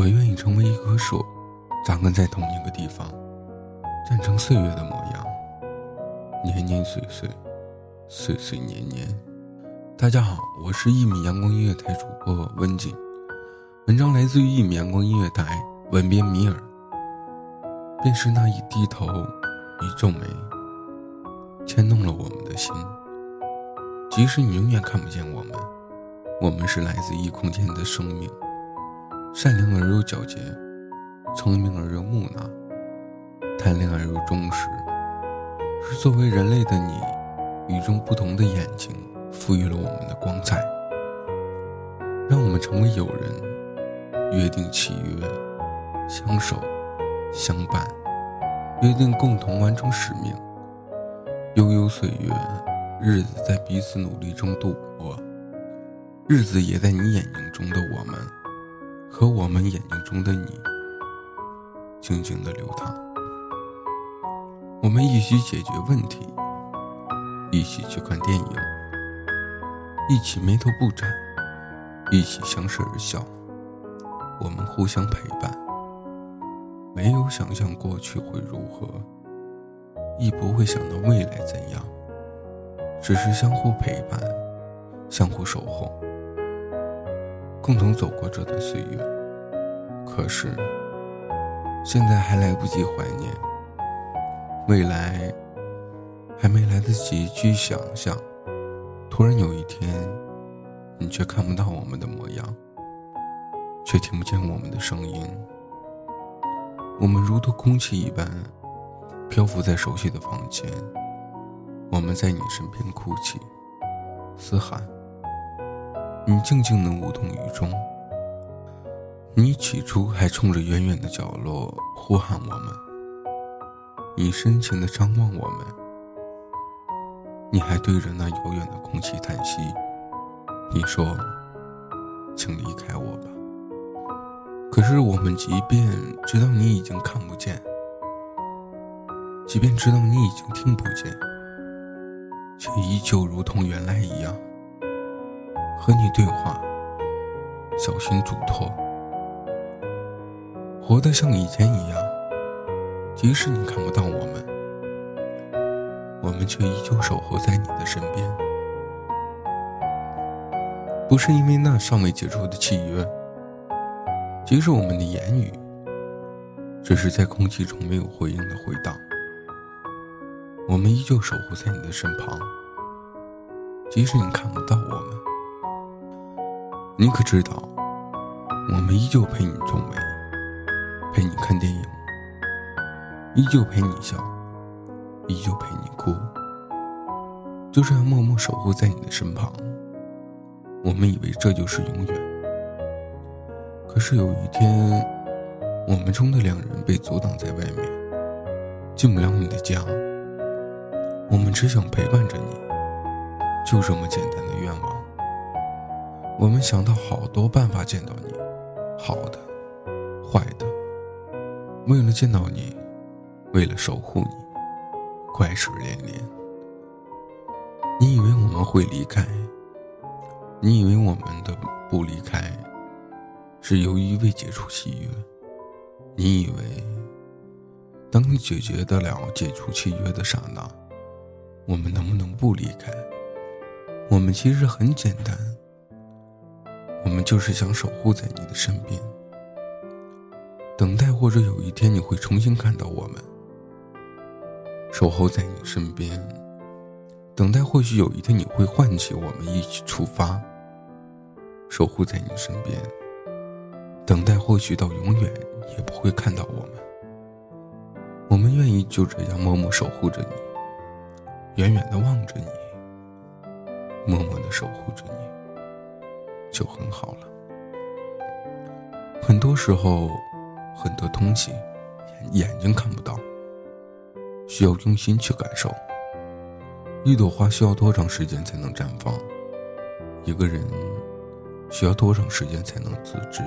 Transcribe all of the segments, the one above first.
我愿意成为一棵树，扎根在同一个地方，站成岁月的模样，年年岁岁，岁岁年年。大家好，我是一米阳光音乐台主播温景，文章来自于一米阳光音乐台，文编米尔。便是那一低头，一皱眉，牵动了我们的心。即使你永远看不见我们，我们是来自异空间的生命。善良而又皎洁，聪明而又木讷，贪恋而又忠实，是作为人类的你，与众不同的眼睛赋予了我们的光彩，让我们成为友人，约定契约，相守，相伴，约定共同完成使命。悠悠岁月，日子在彼此努力中度过，日子也在你眼睛中的我们。和我们眼睛中的你，静静的流淌。我们一起解决问题，一起去看电影，一起眉头不展，一起相视而笑。我们互相陪伴，没有想象过去会如何，亦不会想到未来怎样，只是相互陪伴，相互守候。共同走过这段岁月，可是现在还来不及怀念，未来还没来得及去想象，突然有一天，你却看不到我们的模样，却听不见我们的声音，我们如同空气一般漂浮在熟悉的房间，我们在你身边哭泣、嘶喊。你静静的无动于衷。你起初还冲着远远的角落呼喊我们，你深情的张望我们，你还对着那遥远的空气叹息。你说：“请离开我吧。”可是我们即便知道你已经看不见，即便知道你已经听不见，却依旧如同原来一样。和你对话，小心嘱托，活得像以前一样。即使你看不到我们，我们却依旧守候在你的身边。不是因为那尚未结束的契约，即使我们的言语只是在空气中没有回应的回荡，我们依旧守护在你的身旁。即使你看不到我们。你可知道，我们依旧陪你皱眉，陪你看电影，依旧陪你笑，依旧陪你哭，就这样默默守护在你的身旁。我们以为这就是永远，可是有一天，我们中的两人被阻挡在外面，进不了你的家。我们只想陪伴着你，就这么简单的愿望。我们想到好多办法见到你，好的，坏的。为了见到你，为了守护你，怪事连连。你以为我们会离开？你以为我们的不离开，是由于未解除契约？你以为，当你解决得了解除契约的刹那，我们能不能不离开？我们其实很简单。我们就是想守护在你的身边，等待或者有一天你会重新看到我们，守候在你身边，等待或许有一天你会唤起我们一起出发，守护在你身边，等待或许到永远也不会看到我们，我们愿意就这样默默守护着你，远远的望着你，默默的守护着你。就很好了。很多时候，很多东西眼睛看不到，需要用心去感受。一朵花需要多长时间才能绽放？一个人需要多长时间才能自知？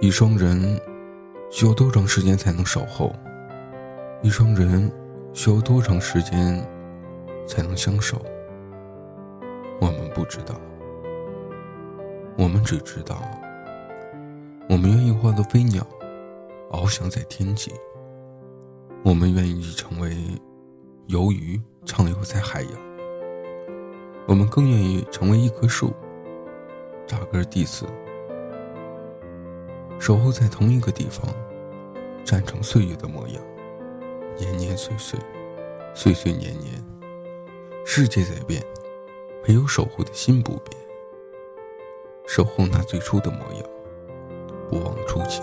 一双人需要多长时间才能守候？一双人需要多长时间才能相守？我们不知道。我们只知道，我们愿意化作飞鸟，翱翔在天际。我们愿意成为游鱼，畅游在海洋。我们更愿意成为一棵树，扎根地死，守候在同一个地方，站成岁月的模样，年年岁岁，岁岁年年。世界在变，唯有守护的心不变。守护那最初的模样，不忘初心。